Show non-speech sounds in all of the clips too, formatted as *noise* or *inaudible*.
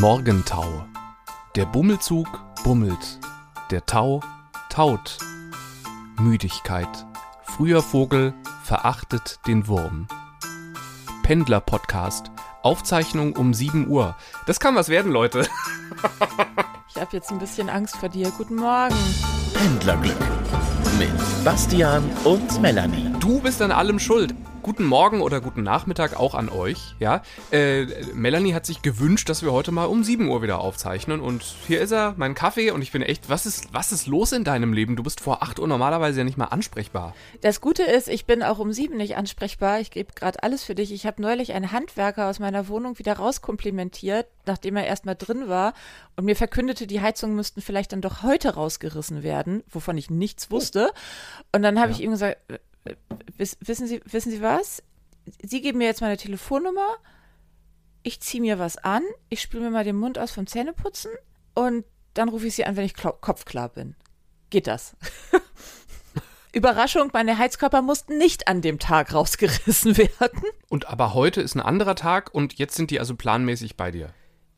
Morgentau. Der Bummelzug bummelt. Der Tau taut. Müdigkeit. Früher Vogel verachtet den Wurm. Pendler-Podcast. Aufzeichnung um 7 Uhr. Das kann was werden, Leute. *laughs* Ich habe jetzt ein bisschen Angst vor dir. Guten Morgen. Pendlerglück mit Bastian und Melanie. Du bist an allem schuld. Guten Morgen oder guten Nachmittag auch an euch. Ja, äh, Melanie hat sich gewünscht, dass wir heute mal um 7 Uhr wieder aufzeichnen. Und hier ist er, mein Kaffee. Und ich bin echt, was ist, was ist los in deinem Leben? Du bist vor 8 Uhr normalerweise ja nicht mal ansprechbar. Das Gute ist, ich bin auch um sieben nicht ansprechbar. Ich gebe gerade alles für dich. Ich habe neulich einen Handwerker aus meiner Wohnung wieder rauskomplimentiert, nachdem er erstmal drin war und mir verkündete, die Heizungen müssten vielleicht dann doch heute rausgerissen werden, wovon ich nichts wusste. Und dann habe ich ihm gesagt, wiss, wissen Sie, wissen Sie was? Sie geben mir jetzt meine Telefonnummer. Ich ziehe mir was an. Ich spüle mir mal den Mund aus vom Zähneputzen und dann rufe ich Sie an, wenn ich kopfklar bin. Geht das? *laughs* Überraschung, meine Heizkörper mussten nicht an dem Tag rausgerissen *laughs* werden. Und aber heute ist ein anderer Tag und jetzt sind die also planmäßig bei dir.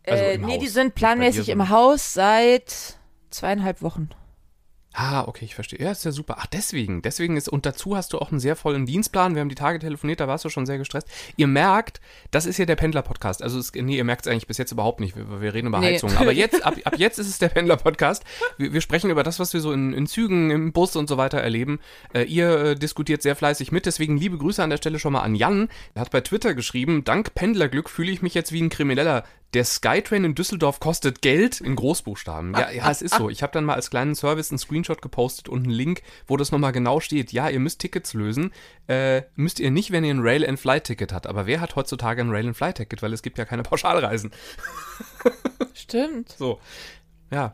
Also äh, im nee, Haus. die sind planmäßig im Haus seit zweieinhalb Wochen. Ah, okay, ich verstehe. Ja, ist ja super. Ach, deswegen. Deswegen ist, und dazu hast du auch einen sehr vollen Dienstplan. Wir haben die Tage telefoniert, da warst du schon sehr gestresst. Ihr merkt, das ist ja der Pendler-Podcast. Also, es, nee, ihr merkt es eigentlich bis jetzt überhaupt nicht. Wir, wir reden über Nee. Heizungen. Aber jetzt, ab, ab jetzt ist es der Pendler-Podcast. Wir, wir sprechen über das, was wir so in, in Zügen, im Bus und so weiter erleben. Äh, ihr äh, diskutiert sehr fleißig mit. Deswegen liebe Grüße an der Stelle schon mal an Jan. Er hat bei Twitter geschrieben, dank Pendlerglück fühle ich mich jetzt wie ein Krimineller. Der Skytrain in Düsseldorf kostet Geld in Großbuchstaben. Ja, ja, es ist so. Ich habe dann mal als kleinen Service einen Screenshot gepostet und einen Link, wo das nochmal genau steht. Ja, ihr müsst Tickets lösen. Äh, müsst ihr nicht, wenn ihr ein Rail-and-Fly-Ticket habt. Aber wer hat heutzutage ein Rail-and-Fly-Ticket? Weil es gibt ja keine Pauschalreisen. *laughs* Stimmt. So, ja.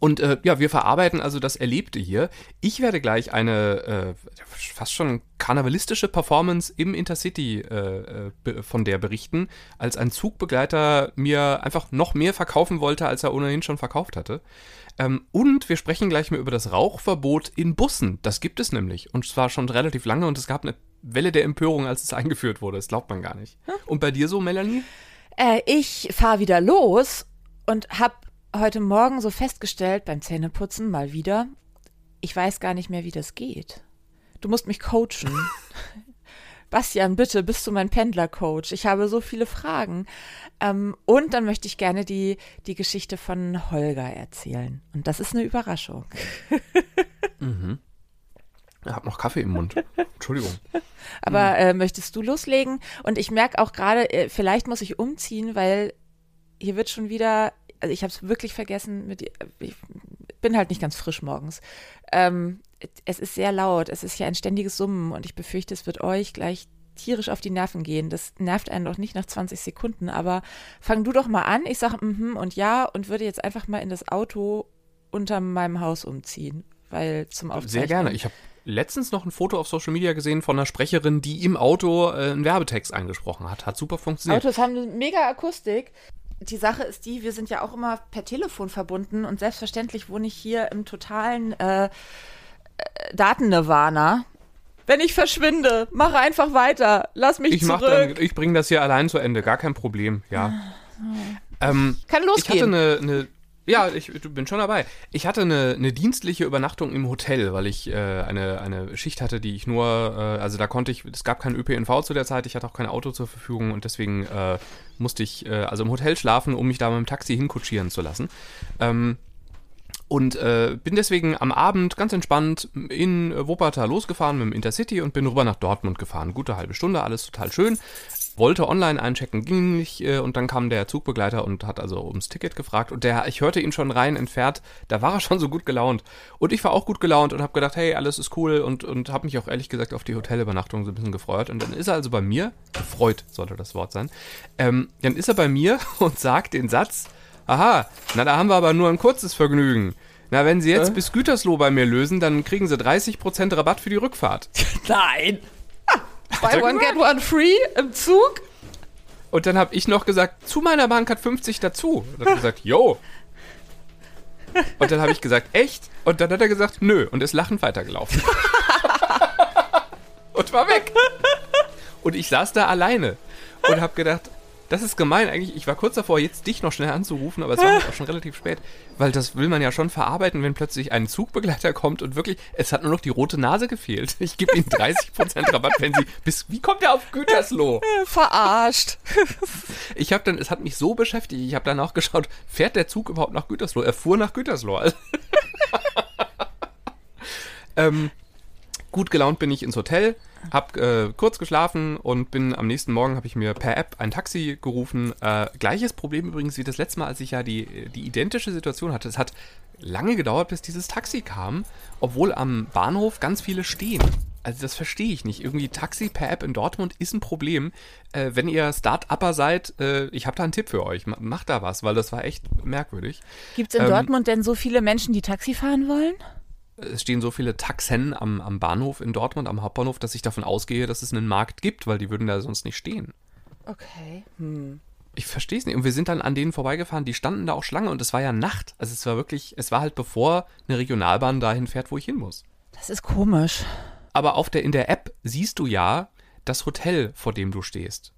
Und äh, ja, wir verarbeiten also das Erlebte hier. Ich werde gleich eine äh, fast schon karnevalistische Performance im Intercity äh, äh, von der berichten, als ein Zugbegleiter mir einfach noch mehr verkaufen wollte, als er ohnehin schon verkauft hatte. Ähm, und wir sprechen gleich mal über das Rauchverbot in Bussen. Das gibt es nämlich. Und zwar schon relativ lange und es gab eine Welle der Empörung, als es *laughs* eingeführt wurde. Das glaubt man gar nicht. Und bei dir so, Melanie? Äh, ich fahre wieder los und habe heute Morgen so festgestellt beim Zähneputzen mal wieder, ich weiß gar nicht mehr, wie das geht. Du musst mich coachen. *laughs* Bastian, bitte, bist du mein Pendler-Coach? Ich habe so viele Fragen. Ähm, und dann möchte ich gerne die, die Geschichte von Holger erzählen. Und das ist eine Überraschung. *laughs* Ich habe noch Kaffee im Mund. Entschuldigung. *laughs* Aber äh, möchtest du loslegen? Und ich merke auch gerade, äh, vielleicht muss ich umziehen, weil hier wird schon wieder, also ich habe es wirklich vergessen, mit, ich bin halt nicht ganz frisch morgens. Ähm, es ist sehr laut, es ist hier ein ständiges Summen und ich befürchte, es wird euch gleich tierisch auf die Nerven gehen. Das nervt einen doch nicht nach 20 Sekunden, aber fang du doch mal an. Ich sage mhm und ja und würde jetzt einfach mal in das Auto unter meinem Haus umziehen, weil zum Aufzeichnen. Sehr gerne. Ich habe letztens noch ein Foto auf Social Media gesehen von einer Sprecherin, die im Auto äh, einen Werbetext eingesprochen hat. Hat super funktioniert. Autos haben eine mega Akustik. Die Sache ist die, wir sind ja auch immer per Telefon verbunden und selbstverständlich wohne ich hier im totalen äh, äh, Datennirvana. Wenn ich verschwinde, mach einfach weiter. Lass mich ich zurück. dann, ich bringe das hier allein zu Ende, gar kein Problem, ja. Ähm, Kann ich hatte losgehen. eine, eine ja, ich bin schon dabei. Ich hatte eine, eine dienstliche Übernachtung im Hotel, weil ich äh, eine, eine Schicht hatte, die ich nur, äh, also da konnte ich, es gab kein ÖPNV zu der Zeit, ich hatte auch kein Auto zur Verfügung und deswegen äh, musste ich äh, also im Hotel schlafen, um mich da mit dem Taxi hinkutschieren zu lassen. Ähm, und äh, bin deswegen am Abend ganz entspannt in Wuppertal losgefahren mit dem Intercity und bin rüber nach Dortmund gefahren. Gute halbe Stunde, alles total schön. Wollte online einchecken, ging nicht äh, und dann kam der Zugbegleiter und hat also ums Ticket gefragt und der, ich hörte ihn schon rein entfernt, da war er schon so gut gelaunt und ich war auch gut gelaunt und habe gedacht, hey, alles ist cool und, und habe mich auch ehrlich gesagt auf die Hotelübernachtung so ein bisschen gefreut und dann ist er also bei mir, gefreut sollte das Wort sein, ähm, dann ist er bei mir *laughs* und sagt den Satz, Aha, na da haben wir aber nur ein kurzes Vergnügen. Na, wenn Sie jetzt bis Gütersloh bei mir lösen, dann kriegen Sie 30% Rabatt für die Rückfahrt. *laughs* Nein. Buy one, get one free im Zug? Und dann habe ich noch gesagt, zu meiner Bank hat 50 dazu. Und dann hat er gesagt, yo. Und dann habe ich gesagt, echt? Und dann hat er gesagt, nö. Und ist lachend weitergelaufen. *laughs* und war weg. Und ich saß da alleine und habe gedacht, das ist gemein eigentlich. Ich war kurz davor, jetzt dich noch schnell anzurufen, aber es war *laughs* auch schon relativ spät. Weil das will man ja schon verarbeiten, wenn plötzlich ein Zugbegleiter kommt und wirklich, es hat nur noch die rote Nase gefehlt. Ich gebe Ihnen 30% Rabatt, wenn Sie *laughs* bis, wie kommt er auf Gütersloh? *laughs* Verarscht. Ich habe dann, es hat mich so beschäftigt, ich habe dann auch geschaut, fährt der Zug überhaupt nach Gütersloh? Er fuhr nach Gütersloh. ähm, gut gelaunt bin ich ins Hotel, hab äh, kurz geschlafen und bin am nächsten Morgen habe ich mir per App ein Taxi gerufen. Äh, gleiches Problem übrigens wie das letzte Mal, als ich ja die, die identische Situation hatte. Es hat lange gedauert, bis dieses Taxi kam, obwohl am Bahnhof ganz viele stehen. Also das verstehe ich nicht. Irgendwie Taxi per App in Dortmund ist ein Problem. Äh, wenn ihr Start-Upper seid, äh, ich habe da einen Tipp für euch. Macht da was, weil das war echt merkwürdig. Gibt es in Ähm, Dortmund denn so viele Menschen, die Taxi fahren wollen? Es stehen so viele Taxen am, am Bahnhof in Dortmund, am Hauptbahnhof, dass ich davon ausgehe, dass es einen Markt gibt, weil die würden da sonst nicht stehen. Okay. Ich verstehe es nicht. Und wir sind dann an denen vorbeigefahren, die standen da auch Schlange und es war ja Nacht. Also es war wirklich, es war halt bevor eine Regionalbahn dahin fährt, wo ich hin muss. Das ist komisch. Aber auf der, in der App siehst du ja das Hotel, vor dem du stehst.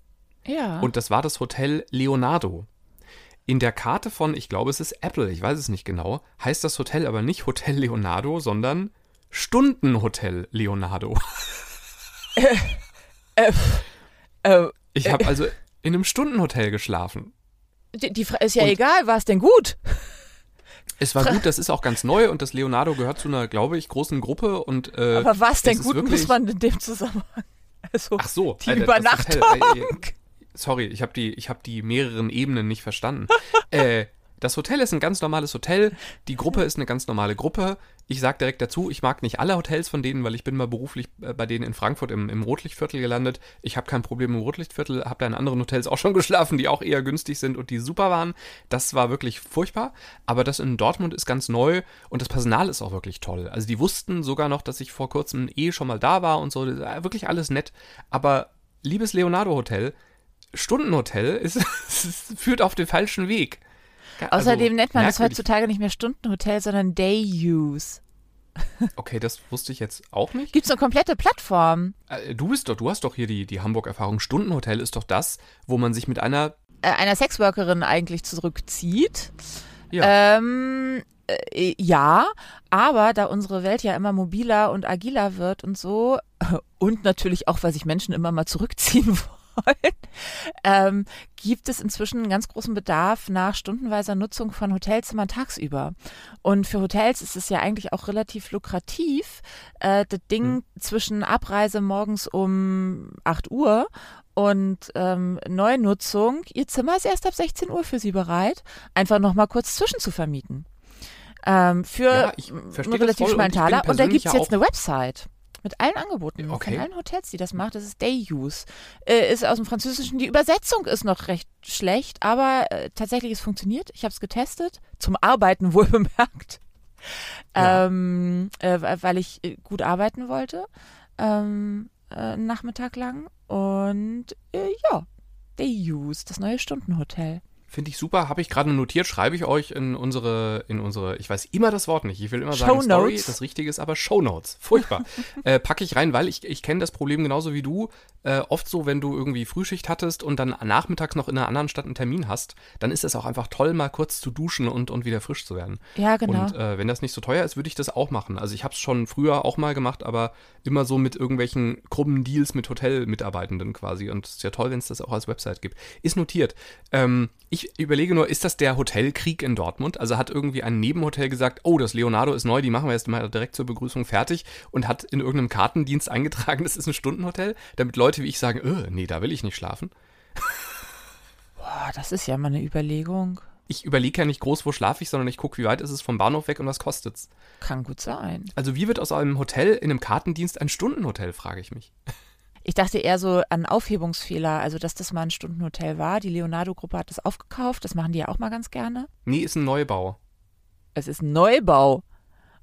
Ja. Und das war das Hotel Leonardo. In der Karte von, ich glaube, es ist Apple, ich weiß es nicht genau, heißt das Hotel aber nicht Hotel Leonardo, sondern Stundenhotel Leonardo. äh, Ich habe also in einem Stundenhotel geschlafen. die, die ist ja Und- egal, war es denn gut? Es war gut, das ist auch ganz neu und das Leonardo gehört zu einer, glaube ich, großen Gruppe und äh, Aber war es denn gut, muss man in dem Zusammenhang? Also, Ach so, die äh, das Übernachtung. Hotel, äh, sorry, ich habe die, ich habe die mehreren Ebenen nicht verstanden. *laughs* äh, das Hotel ist ein ganz normales Hotel. Die Gruppe ist eine ganz normale Gruppe. Ich sage direkt dazu, ich mag nicht alle Hotels von denen, weil ich bin mal beruflich äh, bei denen in Frankfurt im, im Rotlichtviertel gelandet. Ich habe kein Problem im Rotlichtviertel, habe da in anderen Hotels auch schon *laughs* geschlafen, die auch eher günstig sind und die super waren. Das war wirklich furchtbar. Aber das in Dortmund ist ganz neu und das Personal ist auch wirklich toll. Also die wussten sogar noch, dass ich vor kurzem eh schon mal da war und so. Wirklich alles nett. Aber liebes Leonardo Hotel, Stundenhotel ist, *laughs* es führt auf den falschen Weg. Also, Außerdem nennt man das merkwürdig. heutzutage nicht mehr Stundenhotel, sondern Day Use. Okay, das wusste ich jetzt auch nicht. Gibt es eine komplette Plattform? Äh, Du bist doch, du hast doch hier die, die Hamburg-Erfahrung. Stundenhotel ist doch das, wo man sich mit einer, Äh, einer Sexworkerin eigentlich zurückzieht. ja, Ähm, äh, ja, aber da unsere Welt ja immer mobiler und agiler wird und so, *laughs* und natürlich auch, weil sich Menschen immer mal zurückziehen wollen, ähm, gibt es inzwischen einen ganz großen Bedarf nach stundenweiser Nutzung von Hotelzimmern tagsüber. Und für Hotels ist es ja eigentlich auch relativ lukrativ, äh, das Ding Hm. zwischen Abreise morgens um 8 Uhr und ähm, Neunutzung, ihr Zimmer ist erst ab 16 Uhr für sie bereit, einfach nochmal kurz zwischen zu vermieten. Ähm, für Ja, ich einen relativ schmalen Taler. Und da gibt es jetzt eine Website. Mit allen Angeboten Okay. von allen Hotels, die das macht. Das ist Day Use. Äh, ist aus dem Französischen. Die Übersetzung ist noch recht schlecht, aber äh, tatsächlich, es funktioniert. Ich habe es getestet. Zum Arbeiten *laughs* wohl bemerkt. Ja. Ähm, äh, weil ich äh, gut arbeiten wollte. Ähm, äh, einen Nachmittag lang. Und äh, ja, Day Use, das neue Stundenhotel. Finde ich super. Habe ich gerade notiert, schreibe ich euch in unsere, in unsere, ich weiß immer das Wort nicht. Ich will immer sagen Story. Shownotes. Das Richtige ist aber Shownotes. Furchtbar. *laughs* äh, packe ich rein, weil ich, ich kenne das Problem genauso wie du. Äh, oft so, wenn du irgendwie Frühschicht hattest und dann nachmittags noch in einer anderen Stadt einen Termin hast, dann ist es auch einfach toll, mal kurz zu duschen und, und wieder frisch zu werden. Ja, genau. Und äh, wenn das nicht so teuer ist, würde ich das auch machen. Also ich habe es schon früher auch mal gemacht, aber immer so mit irgendwelchen krummen Deals mit Hotelmitarbeitenden quasi. Und es ist ja toll, wenn es das auch als Website gibt. Ist notiert. Ähm, ich überlege nur, ist das der Hotelkrieg in Dortmund? Also hat irgendwie ein Nebenhotel gesagt, oh, das Leonardo ist neu, die machen wir jetzt mal direkt zur Begrüßung fertig und hat in irgendeinem Kartendienst eingetragen, *laughs* das ist ein Stundenhotel, damit Leute wie ich sagen, äh, nee, da will ich nicht schlafen. Boah, das ist ja mal eine Überlegung. Ich überlege ja nicht groß, wo schlafe ich, sondern ich gucke, wie weit ist es vom Bahnhof weg und was kostet's. Kann gut sein. Also wie wird aus einem Hotel in einem Kartendienst ein Stundenhotel, frage ich mich. *laughs* Ich dachte eher so an Aufhebungsfehler, also dass das mal ein Stundenhotel war. Die Leonardo-Gruppe hat das aufgekauft, das machen die ja auch mal ganz gerne. Nee, ist ein Neubau. Es ist ein Neubau.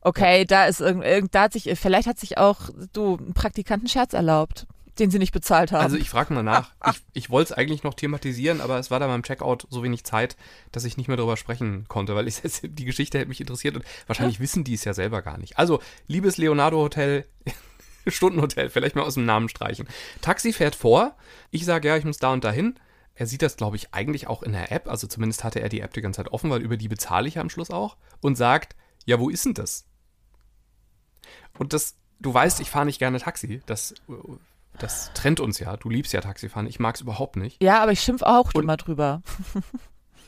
Okay, da ist irgend, da hat sich, vielleicht hat sich auch du einen Praktikantenscherz erlaubt, den sie nicht bezahlt haben. Also ich frage mal nach. *laughs* Ich, ich wollte es eigentlich noch thematisieren, aber es war da beim Checkout so wenig Zeit, dass ich nicht mehr darüber sprechen konnte, weil ich, *laughs* die Geschichte hätte mich interessiert und wahrscheinlich wissen die es ja selber gar nicht. Also, liebes Leonardo Hotel, Stundenhotel, vielleicht mal aus dem Namen streichen. Taxi fährt vor. Ich sage, ja, ich muss da und dahin. er sieht das, glaube ich, eigentlich auch in der App, also zumindest hatte er die App die ganze Zeit offen, weil über die bezahle ich ja am Schluss auch, und sagt, ja, wo ist denn das? Und das, du weißt, ich fahre nicht gerne Taxi, das, das trennt uns ja, du liebst ja Taxifahren, ich mag es überhaupt nicht. Ja, aber ich schimpf auch Und- immer drüber.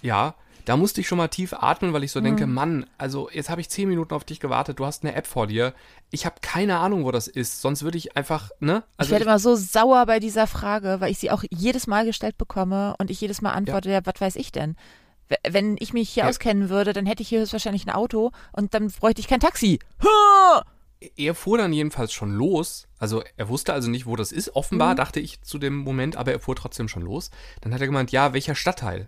Ja, da musste ich schon mal tief atmen, weil ich so denke, Mhm. Mann, also jetzt habe ich zehn Minuten auf dich gewartet, du hast eine App vor dir, ich habe keine Ahnung, wo das ist, sonst würde ich einfach, ne? ich Also werde immer so sauer bei dieser Frage, weil ich sie auch jedes Mal gestellt bekomme und ich jedes Mal antworte, ja, was weiß ich denn? Wenn ich mich hier Ja. auskennen würde, dann hätte ich hier höchstwahrscheinlich ein Auto und dann bräuchte ich kein Taxi. Ha! *laughs* er fuhr dann jedenfalls schon los. Also er wusste also nicht, wo das ist. Offenbar Mhm. dachte ich zu dem Moment, aber er fuhr trotzdem schon los. Dann hat er gemeint, ja, welcher Stadtteil?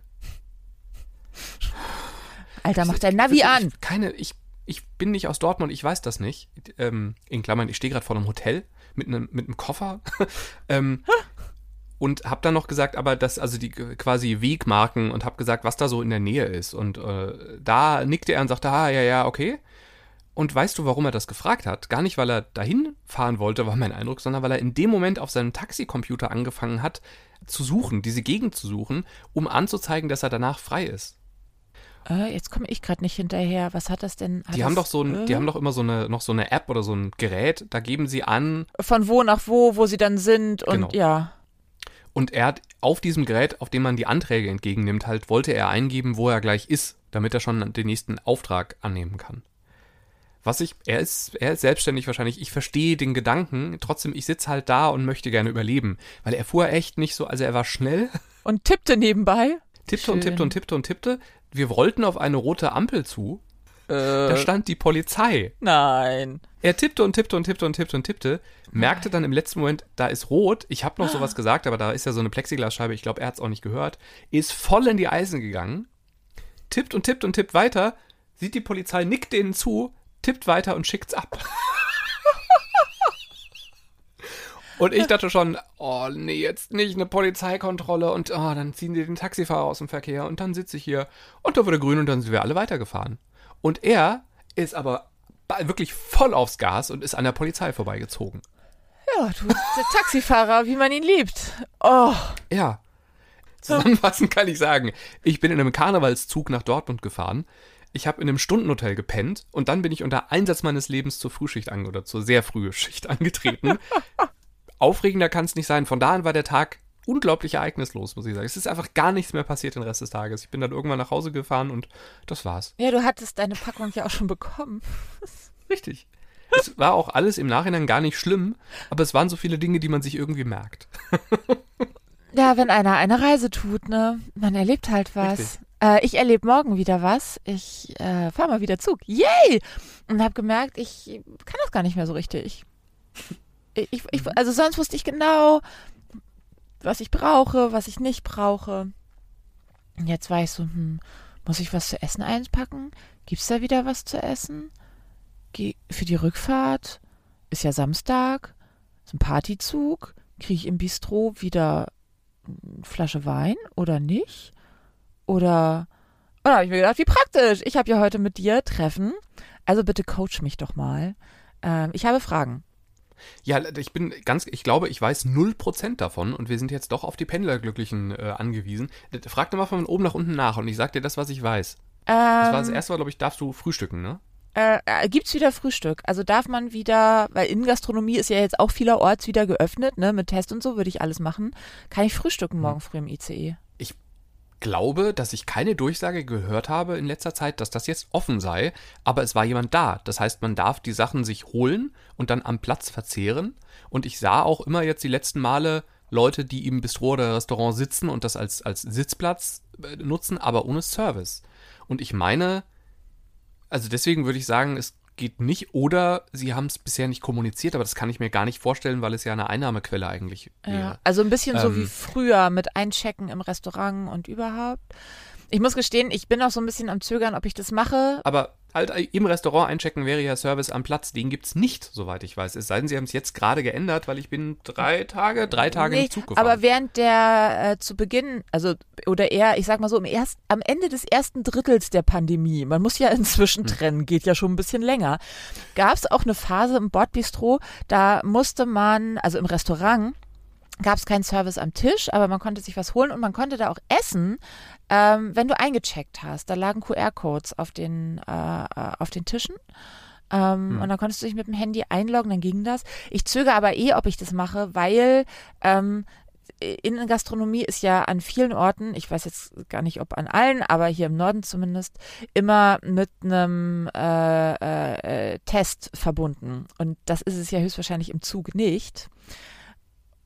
Alter, mach dein Navi an. Ich, keine, ich, ich bin nicht aus Dortmund, ich weiß das nicht. Ähm, in Klammern, ich stehe gerade vor einem Hotel mit einem, mit einem Koffer. *laughs* ähm, und habe dann noch gesagt, aber das, also die quasi Wegmarken und habe gesagt, was da so in der Nähe ist. Und äh, da nickte er und sagte, ah, ja, ja, okay. Und weißt du, warum er das gefragt hat? Gar nicht, weil er dahin fahren wollte, war mein Eindruck, sondern weil er in dem Moment auf seinem Taxicomputer angefangen hat, zu suchen, diese Gegend zu suchen, um anzuzeigen, dass er danach frei ist. Äh, jetzt komme ich gerade nicht hinterher. Was hat das denn? Hat Die das, haben doch so ein, die äh, haben doch immer so eine, noch so eine App oder so ein Gerät, da geben sie an von wo nach wo, wo sie dann sind und Genau. ja. und er hat auf diesem Gerät, auf dem man die Anträge entgegennimmt, halt wollte er eingeben, wo er gleich ist, damit er schon den nächsten Auftrag annehmen kann. Was ich, er ist, er ist selbstständig wahrscheinlich, ich verstehe den Gedanken, trotzdem, ich sitze halt da und möchte gerne überleben, weil er fuhr echt nicht so, also er war schnell, Und tippte nebenbei. tippte und Schön. tippte und tippte und tippte, wir wollten auf eine rote Ampel zu, da Äh, stand die Polizei. nein. Er tippte und tippte und tippte und tippte und tippte, merkte dann im letzten Moment, da ist rot. Ich habe noch sowas gesagt, aber da ist ja so eine Plexiglasscheibe. Ich glaube, er hat es auch nicht gehört. Ist voll in die Eisen gegangen, tippt und tippt und tippt weiter, sieht die Polizei, nickt denen zu, tippt weiter und schickt's ab. Und ich dachte schon, oh nee, jetzt nicht eine Polizeikontrolle und oh, dann ziehen die den Taxifahrer aus dem Verkehr und dann sitze ich hier und da wurde grün und dann sind wir alle weitergefahren. Und er ist aber wirklich voll aufs Gas und ist an der Polizei vorbeigezogen. Ja, du bist der Taxifahrer, wie man ihn liebt. Oh, Ja. Zusammenfassend kann ich sagen, ich bin in einem Karnevalszug nach Dortmund gefahren. Ich habe in einem Stundenhotel gepennt und dann bin ich unter Einsatz meines Lebens zur Frühschicht oder zur sehr frühen Schicht angetreten. *laughs* Aufregender kann es nicht sein. Von da an war der Tag unglaublich ereignislos, muss ich sagen. Es ist einfach gar nichts mehr passiert den Rest des Tages. Ich bin dann irgendwann nach Hause gefahren und das war's. ja, du hattest deine Packung ja auch schon bekommen. *laughs* Richtig. Es war auch alles im Nachhinein gar nicht schlimm, aber es waren so viele Dinge, die man sich irgendwie merkt. *laughs* Ja, wenn einer eine Reise tut, ne? Man erlebt halt was. Äh, ich erlebe morgen wieder was. Ich äh, fahre mal wieder Zug. Yay! Und habe gemerkt, ich kann das gar nicht mehr so richtig. Ich, ich, Mhm. also sonst wusste ich genau, was ich brauche, was ich nicht brauche. Und jetzt war ich so, hm, muss ich was zu essen einpacken? Gibt's da wieder was zu essen? Geh, für die Rückfahrt? Ist ja Samstag. Ist ein Partyzug. Kriege ich im Bistro wieder eine Flasche Wein oder nicht? Oder, und da habe ich mir gedacht, wie praktisch. Ich habe ja heute mit dir Treffen. Also bitte coach mich doch mal. Ähm, ich habe Fragen. Ja, ich bin ganz, ich glaube, ich weiß 0% davon und wir sind jetzt doch auf die Pendlerglücklichen äh, angewiesen. Frag doch mal von oben nach unten nach und ich sag dir das, was ich weiß. Das war das Ähm, erste Mal, glaube ich, darfst du frühstücken, ne? äh, äh, gibt's wieder Frühstück? Also darf man wieder, weil Innengastronomie ist ja jetzt auch vielerorts wieder geöffnet, ne, mit Test und so würde ich alles machen. Kann ich frühstücken morgen früh im? ICE? Glaube, dass ich keine Durchsage gehört habe in letzter Zeit, dass das jetzt offen sei, aber es war jemand da. Das heißt, man darf die Sachen sich holen und dann am Platz verzehren. Und ich sah auch immer jetzt die letzten Male Leute, die im Bistro oder Restaurant sitzen und das als, als Sitzplatz äh, nutzen, aber ohne Service. Und ich meine, also deswegen würde ich sagen, es geht nicht oder sie haben es bisher nicht kommuniziert, aber das kann ich mir gar nicht vorstellen, weil es ja eine Einnahmequelle eigentlich wäre. Ja, also ein bisschen so wie Ähm. früher mit Einchecken im Restaurant und überhaupt. Ich muss gestehen, ich bin auch so ein bisschen am Zögern, ob ich das mache. Aber halt im Restaurant einchecken wäre ja Service am Platz. Den gibt's nicht, soweit ich weiß. Es sei denn, sie haben es jetzt gerade geändert, weil ich bin drei Tage, drei Tage Nee, im Zug gefahren. aber während der äh, zu Beginn, also oder eher, ich sag mal so, im erst, am Ende des ersten Drittels der Pandemie, man muss ja *laughs* inzwischen Hm. trennen, geht ja schon ein bisschen länger, gab es auch eine Phase im Bordbistro, da musste man, also im Restaurant, gab es keinen Service am Tisch, aber man konnte sich was holen und man konnte da auch essen, ähm, wenn du eingecheckt hast. Da lagen QR-Codes auf den, äh, auf den Tischen. Ähm, hm. Und dann konntest du dich mit dem Handy einloggen, dann ging das. Ich zögere aber eh, ob ich das mache, weil ähm, in der Gastronomie ist ja an vielen Orten, ich weiß jetzt gar nicht, ob an allen, aber hier im Norden zumindest, immer mit einem äh, äh, Test verbunden. Und das ist es ja höchstwahrscheinlich im Zug nicht.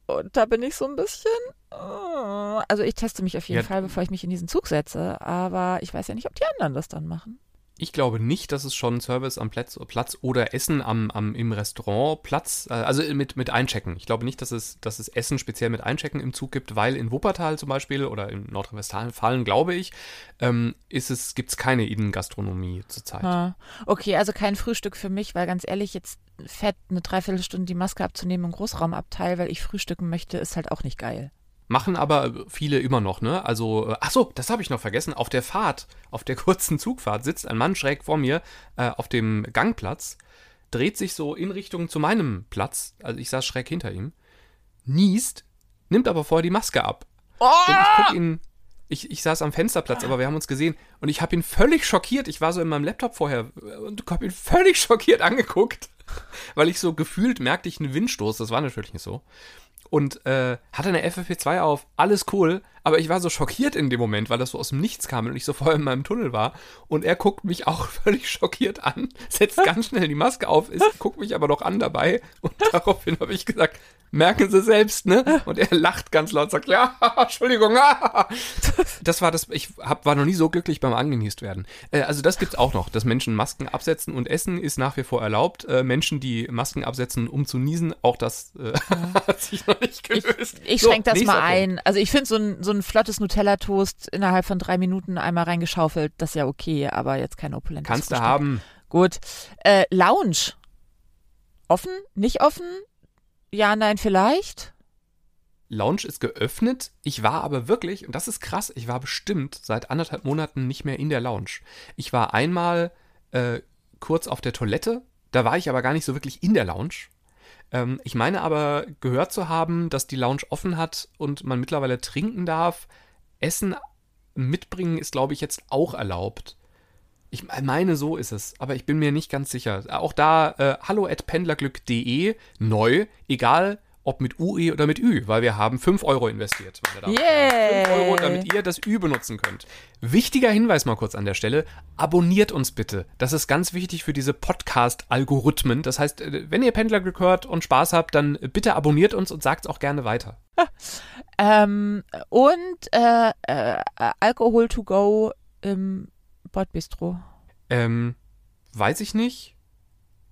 Und da bin ich so ein bisschen. Oh, also ich teste mich auf jeden ja. Fall, bevor ich mich in diesen Zug setze. Aber ich weiß ja nicht, ob die anderen das dann machen. Ich glaube nicht, dass es schon Service am Platz, Platz oder Essen am, am, im Restaurant Platz, äh, also mit, mit Einchecken. Ich glaube nicht, dass es, dass es Essen speziell mit Einchecken im Zug gibt, weil in Wuppertal zum Beispiel oder in Nordrhein-Westfalen, glaube ich, ähm, ist es, gibt es keine Innengastronomie zurzeit. Okay, also kein Frühstück für mich, weil ganz ehrlich, jetzt fett eine Dreiviertelstunde die Maske abzunehmen im Großraumabteil, weil ich frühstücken möchte, ist halt auch nicht geil. Machen aber viele immer noch, ne? Also, äh, ach so, das habe ich noch vergessen. Auf der Fahrt, auf der *laughs* kurzen Zugfahrt sitzt ein Mann schräg vor mir äh, auf dem Gangplatz, dreht sich so in Richtung zu meinem Platz, also ich saß schräg hinter ihm, niest, nimmt aber vorher die Maske ab. Oh! Und ich guck ihn, ich, ich saß am Fensterplatz, aber wir haben uns gesehen und ich habe ihn völlig schockiert. Ich war so in meinem Laptop vorher und habe ihn völlig schockiert angeguckt, *laughs* weil ich so gefühlt merkte ich einen Windstoß. Das war natürlich nicht so und äh, hatte eine FFP2 auf, alles cool, aber ich war so schockiert in dem Moment, weil das so aus dem Nichts kam und ich so voll in meinem Tunnel war. Und er guckt mich auch *laughs* völlig schockiert an, setzt ganz schnell die Maske auf, ist, guckt mich aber noch an dabei und *laughs* daraufhin habe ich gesagt, merken Sie selbst, ne? Und er lacht ganz laut, sagt, ja, *laughs* Entschuldigung. Das war das, ich hab, war noch nie so glücklich beim Angenießt werden. Äh, also das gibt's auch noch, dass Menschen Masken absetzen und essen ist nach wie vor erlaubt. Äh, Menschen, die Masken absetzen, um zu niesen, auch das äh, hat sich noch nicht gelöst. Ich, ich so, schränke das mal ein. Also ich finde so ein, so ein flottes Nutella-Toast innerhalb von drei Minuten einmal reingeschaufelt, das ist ja okay, aber jetzt kein opulentes Kannst Frühstück. du haben. Gut. Äh, Lounge. Offen? Nicht offen? Ja, nein, vielleicht. Lounge ist geöffnet. Ich war aber wirklich, und das ist krass, ich war bestimmt seit anderthalb Monaten nicht mehr in der Lounge. Ich war einmal äh, kurz auf der Toilette, da war ich aber gar nicht so wirklich in der Lounge. Ähm, ich meine aber gehört zu haben, dass die Lounge offen hat und man mittlerweile trinken darf. Essen mitbringen ist, glaube ich, jetzt auch erlaubt. Ich meine, so ist es, aber ich bin mir nicht ganz sicher. Auch da, äh, hallo at pendlerglück.de, neu, egal ob mit UE oder mit Ü, weil wir haben 5 Euro investiert. Meine yeah. 5 Euro, damit ihr das Ü benutzen könnt. Wichtiger Hinweis mal kurz an der Stelle, abonniert uns bitte. Das ist ganz wichtig für diese Podcast-Algorithmen. Das heißt, äh, wenn ihr Pendlerglück hört und Spaß habt, dann bitte abonniert uns und sagt es auch gerne weiter. *laughs* ähm, und äh, äh, Alkohol to go im Bordbistro? Ähm, weiß ich nicht.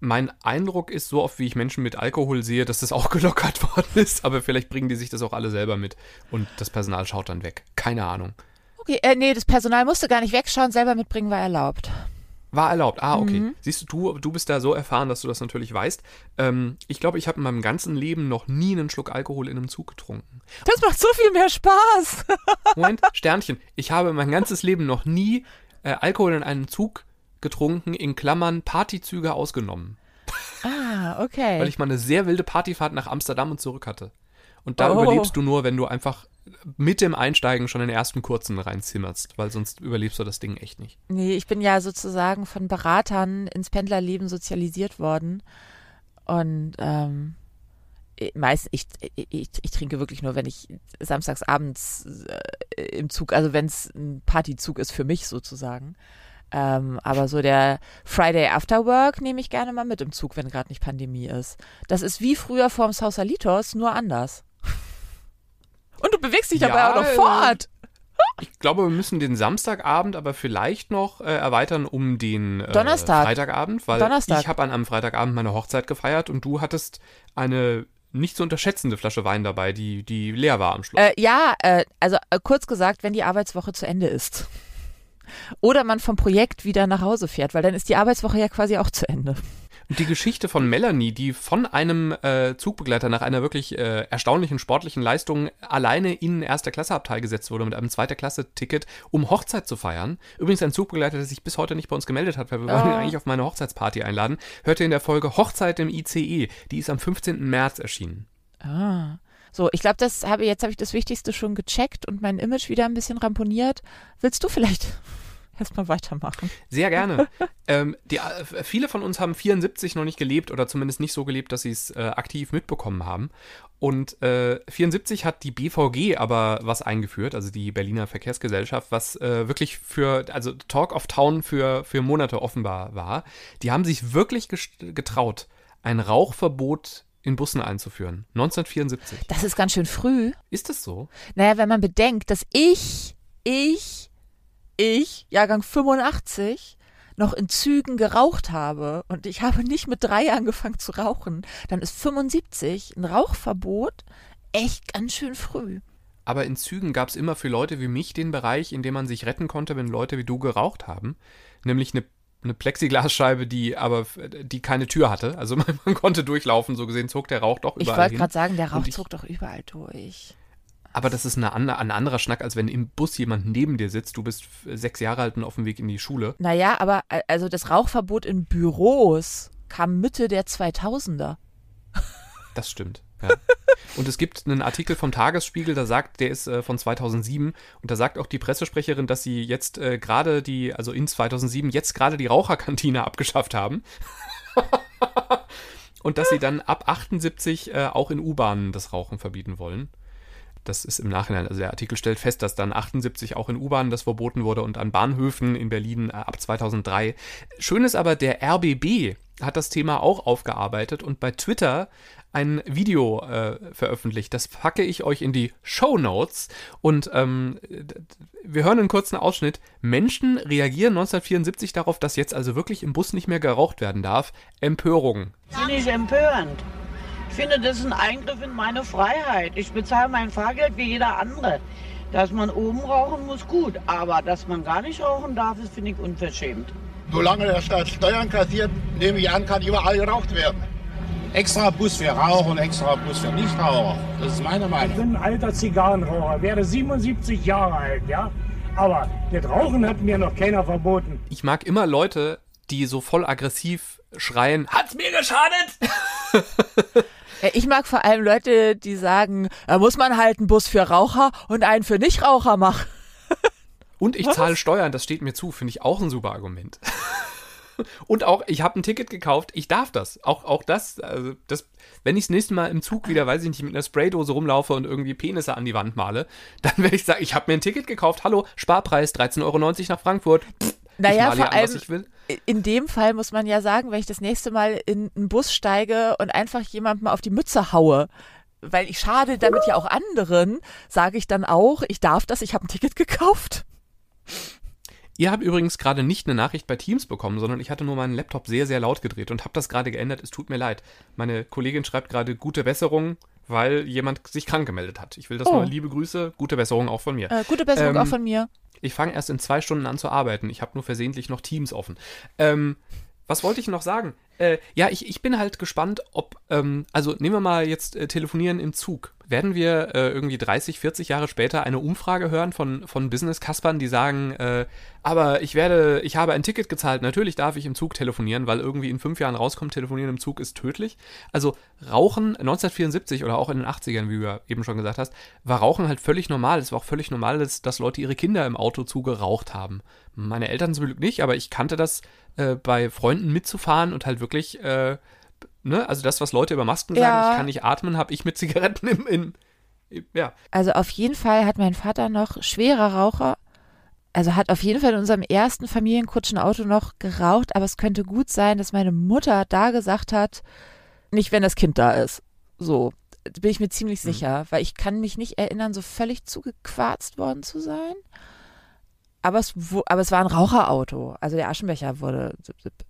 Mein Eindruck ist, so oft wie ich Menschen mit Alkohol sehe, dass das auch *laughs* gelockert worden ist, aber vielleicht bringen die sich das auch alle selber mit und das Personal schaut dann weg. Keine Ahnung. Okay, äh, nee, das Personal musste gar nicht wegschauen, selber mitbringen war erlaubt. War erlaubt. Ah, okay. Mhm. Siehst du, du bist da so erfahren, dass du das natürlich weißt. Ähm, ich glaube, ich habe in meinem ganzen Leben noch nie einen Schluck Alkohol in einem Zug getrunken. Das macht so viel mehr Spaß. Moment, Sternchen. Ich habe mein ganzes Leben noch nie äh, Alkohol in einem Zug getrunken, in Klammern Partyzüge ausgenommen. Ah, okay. Weil ich mal eine sehr wilde Partyfahrt nach Amsterdam und zurück hatte. Und da oh. überlebst du nur, wenn du einfach mit dem Einsteigen schon den ersten kurzen reinzimmerst, weil sonst überlebst du das Ding echt nicht. Nee, ich bin ja sozusagen von Beratern ins Pendlerleben sozialisiert worden. Und ähm, meist, ich, ich, ich, trinke wirklich nur, wenn ich samstags abends äh, im Zug, also wenn es ein Partyzug ist für mich sozusagen. Ähm, aber so der Friday After Work nehme ich gerne mal mit im Zug, wenn gerade nicht Pandemie ist. Das ist wie früher vorm Sausalitos, nur anders. Und du bewegst dich dabei ja, auch noch fort. Ich glaube, wir müssen den Samstagabend aber vielleicht noch äh, erweitern um den äh, Donnerstag. Freitagabend, weil Donnerstag. ich habe an einem Freitagabend meine Hochzeit gefeiert und du hattest eine nicht zu unterschätzende Flasche Wein dabei, die, die leer war am Schluss. Äh, ja, äh, also äh, kurz gesagt, wenn die Arbeitswoche zu Ende ist. Oder man vom Projekt wieder nach Hause fährt, weil dann ist die Arbeitswoche ja quasi auch zu Ende. Und die Geschichte von Melanie, die von einem äh, Zugbegleiter nach einer wirklich äh, erstaunlichen sportlichen Leistung alleine in erster Klasse Abteil gesetzt wurde mit einem zweiter Klasse Ticket, um Hochzeit zu feiern. Übrigens ein Zugbegleiter, der sich bis heute nicht bei uns gemeldet hat, weil wir oh. wollen ihn eigentlich auf meine Hochzeitsparty einladen. Hört ihr in der Folge Hochzeit im ICE. Die ist am 15. März erschienen. Ah. So, ich glaube, das habe jetzt habe ich das Wichtigste schon gecheckt und mein Image wieder ein bisschen ramponiert. Willst du vielleicht *laughs* erstmal weitermachen? Sehr gerne. *laughs* ähm, die, äh, viele von uns haben 74 noch nicht gelebt oder zumindest nicht so gelebt, dass sie es äh, aktiv mitbekommen haben. Und äh, 74 hat die BVG aber was eingeführt, also die Berliner Verkehrsgesellschaft, was äh, wirklich für, also Talk of Town für, für Monate offenbar war. Die haben sich wirklich getraut, ein Rauchverbot in Bussen einzuführen. 1974. Das ist ganz schön früh. Ist das so? Naja, wenn man bedenkt, dass ich, ich, ich, Jahrgang 85, noch in Zügen geraucht habe und ich habe nicht mit drei angefangen zu rauchen, dann ist 75 ein Rauchverbot echt ganz schön früh. Aber in Zügen gab es immer für Leute wie mich den Bereich, in dem man sich retten konnte, wenn Leute wie du geraucht haben. Nämlich eine, eine Plexiglasscheibe, die aber die keine Tür hatte. Also *laughs* man, man konnte durchlaufen, so gesehen zog der Rauch doch überall. Ich wollte gerade sagen, der Rauch zog doch überall durch. Aber das ist eine, ein anderer Schnack, als wenn im Bus jemand neben dir sitzt. Du bist sechs Jahre alt und auf dem Weg in die Schule. Naja, aber also das Rauchverbot in Büros kam Mitte der 2000er. Das stimmt. Ja. *laughs* Und es gibt einen Artikel vom Tagesspiegel, da sagt, der ist äh, von 2007 und da sagt auch die Pressesprecherin, dass sie jetzt äh, gerade die, also in 2007 jetzt gerade die Raucherkantine *laughs* abgeschafft haben. *laughs* und dass sie dann ab 78 äh, auch in U-Bahnen das Rauchen verbieten wollen. Das ist im Nachhinein, also der Artikel stellt fest, dass dann 78 auch in U-Bahnen das verboten wurde und an Bahnhöfen in Berlin äh, ab 2003. Schön ist aber, der RBB hat das Thema auch aufgearbeitet und bei Twitter ein Video äh, veröffentlicht. Das packe ich euch in die Show Notes und ähm, wir hören einen kurzen Ausschnitt. Menschen reagieren 1974 darauf, dass jetzt also wirklich im Bus nicht mehr geraucht werden darf. Empörung. Finde ich empörend. Ich finde, das ist ein Eingriff in meine Freiheit. Ich bezahle mein Fahrgeld wie jeder andere. Dass man oben rauchen muss, gut. Aber dass man gar nicht rauchen darf, das finde ich unverschämt. Solange der Staat Steuern kassiert, nehme ich an, kann überall geraucht werden. Extra Bus für Raucher und extra Bus für Nichtraucher. Das ist meine Meinung. Ich bin ein alter Zigarrenraucher, werde 77 Jahre alt, ja. Aber das Rauchen hat mir noch keiner verboten. Ich mag immer Leute, die so voll aggressiv schreien, hat's mir geschadet? Ich mag vor allem Leute, die sagen, da muss man halt einen Bus für Raucher und einen für Nichtraucher machen. Und ich zahle Steuern, das steht mir zu, finde ich auch ein super Argument. Und auch, ich habe ein Ticket gekauft, ich darf das. Auch, auch das, also das, wenn ich das nächste Mal im Zug wieder, weiß ich nicht, mit einer Spraydose rumlaufe und irgendwie Penisse an die Wand male, *laughs* dann werde ich sagen, ich habe mir ein Ticket gekauft, hallo, Sparpreis 13,90 Euro nach Frankfurt. Pff, naja, vor an, allem, in dem Fall muss man ja sagen, wenn ich das nächste Mal in einen Bus steige und einfach jemandem auf die Mütze haue, weil ich schade damit ja auch anderen, sage ich dann auch, ich darf das, ich habe ein Ticket gekauft. Ihr habt übrigens gerade nicht eine Nachricht bei Teams bekommen, sondern ich hatte nur meinen Laptop sehr, sehr laut gedreht und habe das gerade geändert. Es tut mir leid. Meine Kollegin schreibt gerade gute Besserung, weil jemand sich krank gemeldet hat. Ich will das oh. nur. Liebe Grüße, gute Besserung auch von mir. Äh, gute Besserung ähm, auch von mir. Ich fange erst in zwei Stunden an zu arbeiten. Ich habe nur versehentlich noch Teams offen. Ähm, was wollte ich noch sagen? Äh, ja, ich, ich bin halt gespannt, ob, ähm, also nehmen wir mal jetzt äh, telefonieren im Zug. Werden wir äh, irgendwie 30, 40 Jahre später eine Umfrage hören von, von Business-Kaspern, die sagen, äh, aber ich werde, ich habe ein Ticket gezahlt, natürlich darf ich im Zug telefonieren, weil irgendwie in fünf Jahren rauskommt, telefonieren im Zug ist tödlich. Also Rauchen 1974 oder auch in den 80ern, wie du eben schon gesagt hast, war Rauchen halt völlig normal. Es war auch völlig normal, dass, dass Leute ihre Kinder im Auto zugeraucht haben. Meine Eltern zum Glück nicht, aber ich kannte das äh, bei Freunden mitzufahren und halt wirklich äh, ne, also das, was Leute über Masken sagen, ja. ich kann nicht atmen, habe ich mit Zigaretten im, in, ja. Also auf jeden Fall hat mein Vater noch schwerer Raucher, also hat auf jeden Fall in unserem ersten Familienkutschenauto noch geraucht, aber es könnte gut sein, dass meine Mutter da gesagt hat, nicht wenn das Kind da ist. So, bin ich mir ziemlich mhm. sicher, mhm. weil ich kann mich nicht erinnern, so völlig zugequarzt worden zu sein. Aber es, aber es war ein Raucherauto. Also der Aschenbecher wurde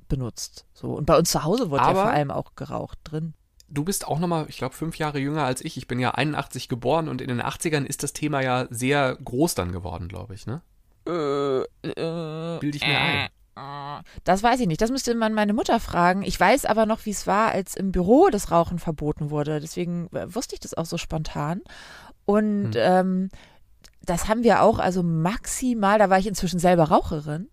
benutzt. So. Und bei uns zu Hause wurde aber ja vor allem auch geraucht drin. Du bist auch nochmal, ich glaube, fünf Jahre jünger als ich. Ich bin ja 81 geboren und in den 80ern ist das Thema ja sehr groß dann geworden, glaube ich, ne? Äh, äh, Bild ich mir äh, ein. Das weiß ich nicht. Das müsste man meine Mutter fragen. Ich weiß aber noch, wie es war, als im Büro das Rauchen verboten wurde. Deswegen äh, wusste ich das auch so spontan. Und hm. ähm, das haben wir auch, also maximal, da war ich inzwischen selber Raucherin,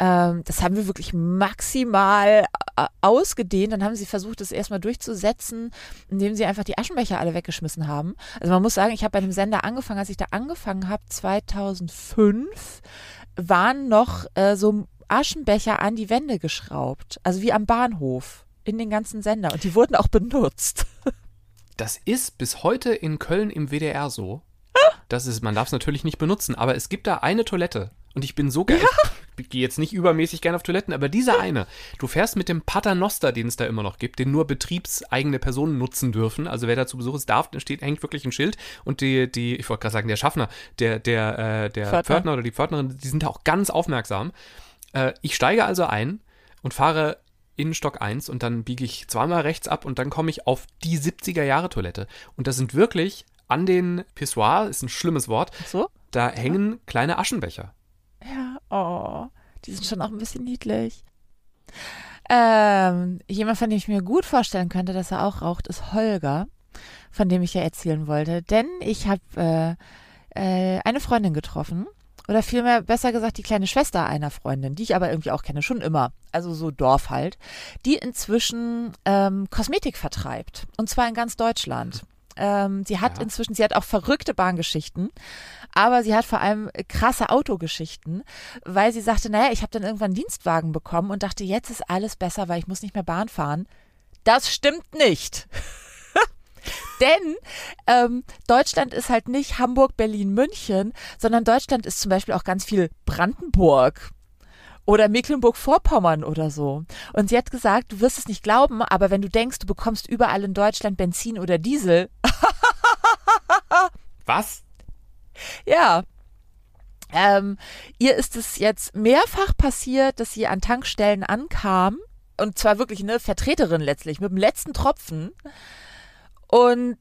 Ähm, das haben wir wirklich maximal äh, ausgedehnt. Dann haben sie versucht, das erstmal durchzusetzen, indem sie einfach die Aschenbecher alle weggeschmissen haben. Also man muss sagen, ich habe bei dem Sender angefangen, als ich da angefangen habe, 2005, waren noch äh, so Aschenbecher an die Wände geschraubt. Also wie am Bahnhof in den ganzen Sender. Und die wurden auch benutzt. *laughs* Das ist bis heute in Köln im WDR so. Das ist, man darf es natürlich nicht benutzen, aber es gibt da eine Toilette. Und ich bin so geil. Ich gehe jetzt nicht übermäßig gerne auf Toiletten, aber diese eine. Du fährst mit dem Paternoster, den es da immer noch gibt, den nur betriebseigene Personen nutzen dürfen. Also wer da zu Besuch ist, darf, da steht, hängt wirklich ein Schild. Und die, die, ich wollte gerade sagen, der Schaffner, der, der, äh, der Pförtner. Pförtner oder die Pförtnerin, die sind da auch ganz aufmerksam. Äh, ich steige also ein und fahre in Stock 1 und dann biege ich zweimal rechts ab und dann komme ich auf die 70er-Jahre-Toilette. Und das sind wirklich an den Pissoir, ist ein schlimmes Wort, So? da hängen kleine Aschenbecher. Ja, oh, die sind schon auch ein bisschen niedlich. Ähm, jemand, von dem ich mir gut vorstellen könnte, dass er auch raucht, ist Holger, von dem ich ja erzählen wollte. Denn ich habe äh, äh, eine Freundin getroffen. Oder vielmehr, besser gesagt, die kleine Schwester einer Freundin, die ich aber irgendwie auch kenne, schon immer. Also so Dorf halt. Die inzwischen ähm, Kosmetik vertreibt. Und zwar in ganz Deutschland. Ähm, sie hat Ja. inzwischen, sie hat auch verrückte Bahngeschichten, aber sie hat vor allem krasse Autogeschichten, weil sie sagte, naja, ich habe dann irgendwann einen Dienstwagen bekommen und dachte, jetzt ist alles besser, weil ich muss nicht mehr Bahn fahren. Das stimmt nicht. *laughs* Denn ähm, Deutschland ist halt nicht Hamburg, Berlin, München, sondern Deutschland ist zum Beispiel auch ganz viel Brandenburg oder Mecklenburg-Vorpommern oder so. Und sie hat gesagt, du wirst es nicht glauben, aber wenn du denkst, du bekommst überall in Deutschland Benzin oder Diesel, *laughs* Was? ja. Ähm, ihr ist es jetzt mehrfach passiert, dass sie an Tankstellen ankam und zwar wirklich eine Vertreterin letztlich mit dem letzten Tropfen und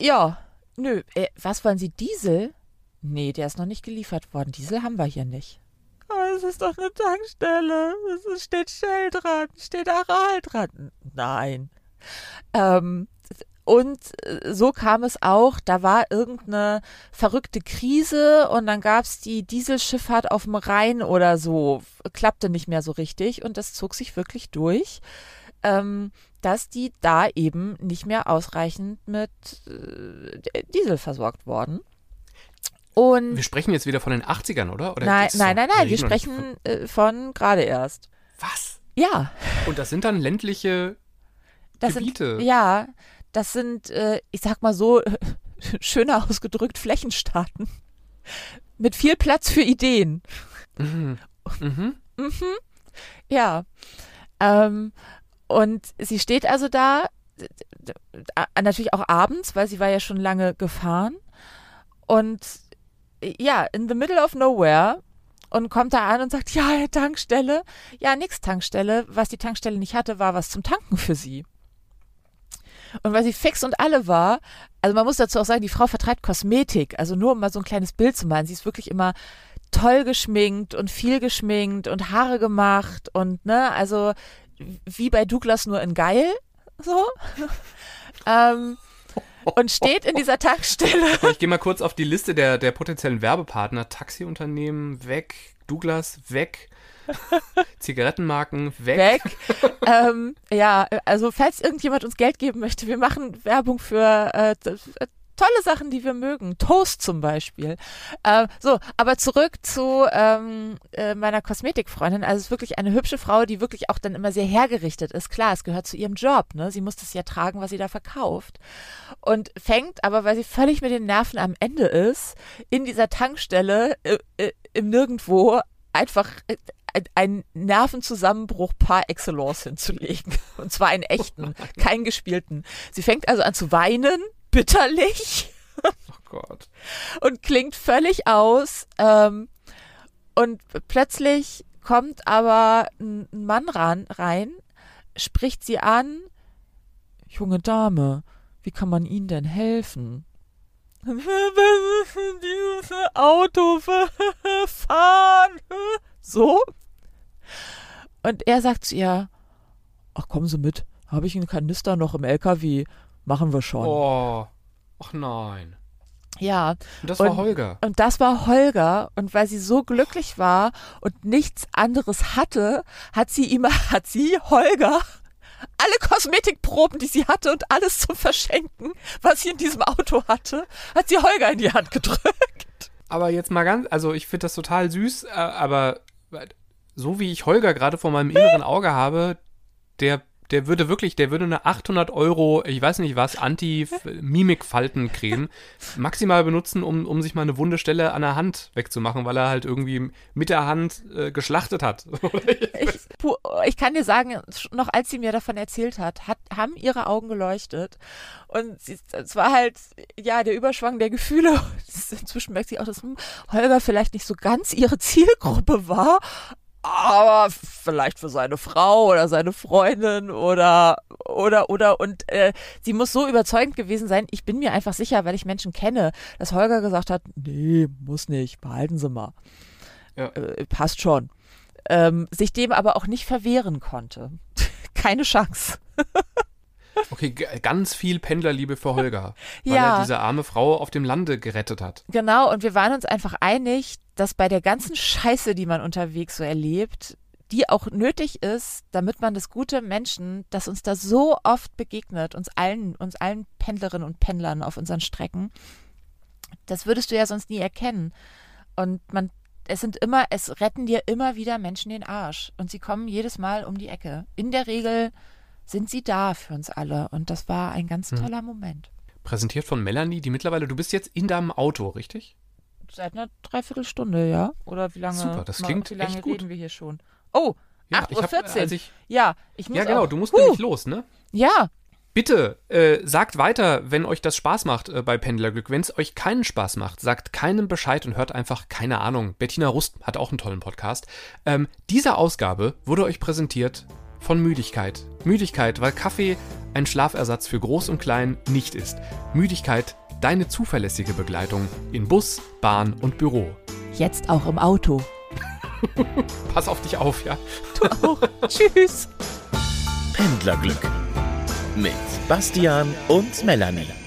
ja, nö, äh, was wollen Sie Diesel? Nee, der ist noch nicht geliefert worden. Diesel haben wir hier nicht. Es ist doch eine Tankstelle. Es steht Shell dran, steht Aral dran. Nein. Ähm, und äh, so kam es auch, da war irgendeine verrückte Krise und dann gab es die Dieselschifffahrt auf dem Rhein oder so. Klappte nicht mehr so richtig und das zog sich wirklich durch, ähm, dass die da eben nicht mehr ausreichend mit äh, Diesel versorgt wurden. Und Wir sprechen jetzt wieder von den 80ern, oder? oder nein, nein, nein, nein, wir sprechen äh, von gerade erst. Von, was? Ja, Und das sind dann ländliche das Gebiete. sind ja, das sind, äh, ich sag mal so *laughs* schöner ausgedrückt Flächenstaaten mit viel Platz für Ideen. Mhm. Mhm. Ja. Ähm, und sie steht also da, äh, natürlich auch abends, weil sie war ja schon lange gefahren. Und ja, in the middle of nowhere und kommt da an und sagt, ja, Tankstelle. Ja, nix Tankstelle. Was die Tankstelle nicht hatte, war was zum Tanken für sie. Und weil sie fix und alle war, also man muss dazu auch sagen, die Frau vertreibt Kosmetik, also nur um mal so ein kleines Bild zu malen. Sie ist wirklich immer toll geschminkt und viel geschminkt und Haare gemacht und ne, also wie bei Douglas nur in geil, so. *laughs* ähm, und steht in dieser Tankstelle. Ich gehe mal kurz auf die Liste der, der potenziellen Werbepartner. Taxiunternehmen weg, Douglas weg, *laughs* Zigarettenmarken weg. weg. ähm, ja, also falls irgendjemand uns Geld geben möchte, wir machen Werbung für äh, tolle Sachen, die wir mögen. Toast zum Beispiel. Äh, so, aber zurück zu ähm, äh, meiner Kosmetikfreundin. Also es ist wirklich eine hübsche Frau, die wirklich auch dann immer sehr hergerichtet ist. Klar, es gehört zu ihrem Job. Ne? Sie muss das ja tragen, was sie da verkauft. Und fängt aber, weil sie völlig mit den Nerven am Ende ist, in dieser Tankstelle äh, äh, im Nirgendwo einfach äh, ein- einen Nervenzusammenbruch par excellence hinzulegen. *laughs* Und zwar einen echten, *laughs* keinen gespielten. Sie fängt also an zu weinen, bitterlich, *laughs* Oh Gott. und klingt völlig aus. Ähm, und plötzlich kommt aber ein Mann ran, rein, spricht sie an. Junge Dame, wie kann man Ihnen denn helfen? *laughs* Dieses Auto *laughs* fahren? So? Und er sagt zu ihr, ach kommen Sie mit, habe ich einen Kanister noch im LKW, machen wir schon. Oh. Ach nein. Ja. Und das war Und- Holger. Und das war Holger. Und weil sie so glücklich war und nichts anderes hatte, hat sie ihm, *laughs* hat sie Holger alle Kosmetikproben, die sie hatte und alles zum Verschenken, was sie in diesem Auto hatte, hat sie Holger in die Hand gedrückt. Aber jetzt mal ganz, also ich finde das total süß, äh, aber so wie ich Holger gerade vor meinem *laughs* inneren Auge habe, der, der würde wirklich, der würde eine 800 Euro, ich weiß nicht was, Anti-Mimik-Faltencreme *laughs* maximal benutzen, um, um sich mal eine wunde Stelle an der Hand wegzumachen, weil er halt irgendwie mit der Hand äh, geschlachtet hat. *laughs* Ich, puh, ich kann dir sagen, noch als sie mir davon erzählt hat, hat haben ihre Augen geleuchtet. Und sie, es war halt, ja, der Überschwang der Gefühle. *laughs* Inzwischen merkt sie auch, dass Holger vielleicht nicht so ganz ihre Zielgruppe war. Aber vielleicht für seine Frau oder seine Freundin oder oder oder und äh, sie muss so überzeugend gewesen sein. Ich bin mir einfach sicher, weil ich Menschen kenne, dass Holger gesagt hat, nee, muss nicht, behalten Sie mal. Ja. Äh, passt schon. Ähm, sich dem aber auch nicht verwehren konnte. *laughs* Keine Chance. *laughs* Okay, ganz viel Pendlerliebe für Holger, weil Ja. er diese arme Frau auf dem Lande gerettet hat. Genau, und wir waren uns einfach einig, dass bei der ganzen Scheiße, die man unterwegs so erlebt, die auch nötig ist, damit man das gute Menschen, das uns da so oft begegnet, uns allen, uns allen Pendlerinnen und Pendlern auf unseren Strecken, das würdest du ja sonst nie erkennen. Und man, es sind immer, es retten dir immer wieder Menschen den Arsch. Und sie kommen jedes Mal um die Ecke. In der Regel sind sie da für uns alle. Und das war ein ganz Mhm. toller Moment. Präsentiert von Melanie, die mittlerweile, du bist jetzt in deinem Auto, richtig? Seit einer Dreiviertelstunde, ja? Oder wie lange, Super, das klingt wie lange echt gut. reden wir hier schon? Oh, Ja, ich hab, 8.14 äh, Uhr. ja, ich muss ja, genau, auch, du musst Huh, nämlich los, ne? Ja, Bitte, äh, sagt weiter, wenn euch das Spaß macht äh, bei Pendlerglück. Wenn es euch keinen Spaß macht, sagt keinem Bescheid und hört einfach, keine Ahnung. Bettina Rust hat auch einen tollen Podcast. Ähm, diese Ausgabe wurde euch präsentiert von Müdigkeit. Müdigkeit, weil Kaffee ein Schlafersatz für Groß und Klein nicht ist. Müdigkeit, deine zuverlässige Begleitung in Bus, Bahn und Büro. jetzt auch im Auto. *laughs* Pass auf dich auf, ja? Tschüss. Pendlerglück mit Bastian und Melanie.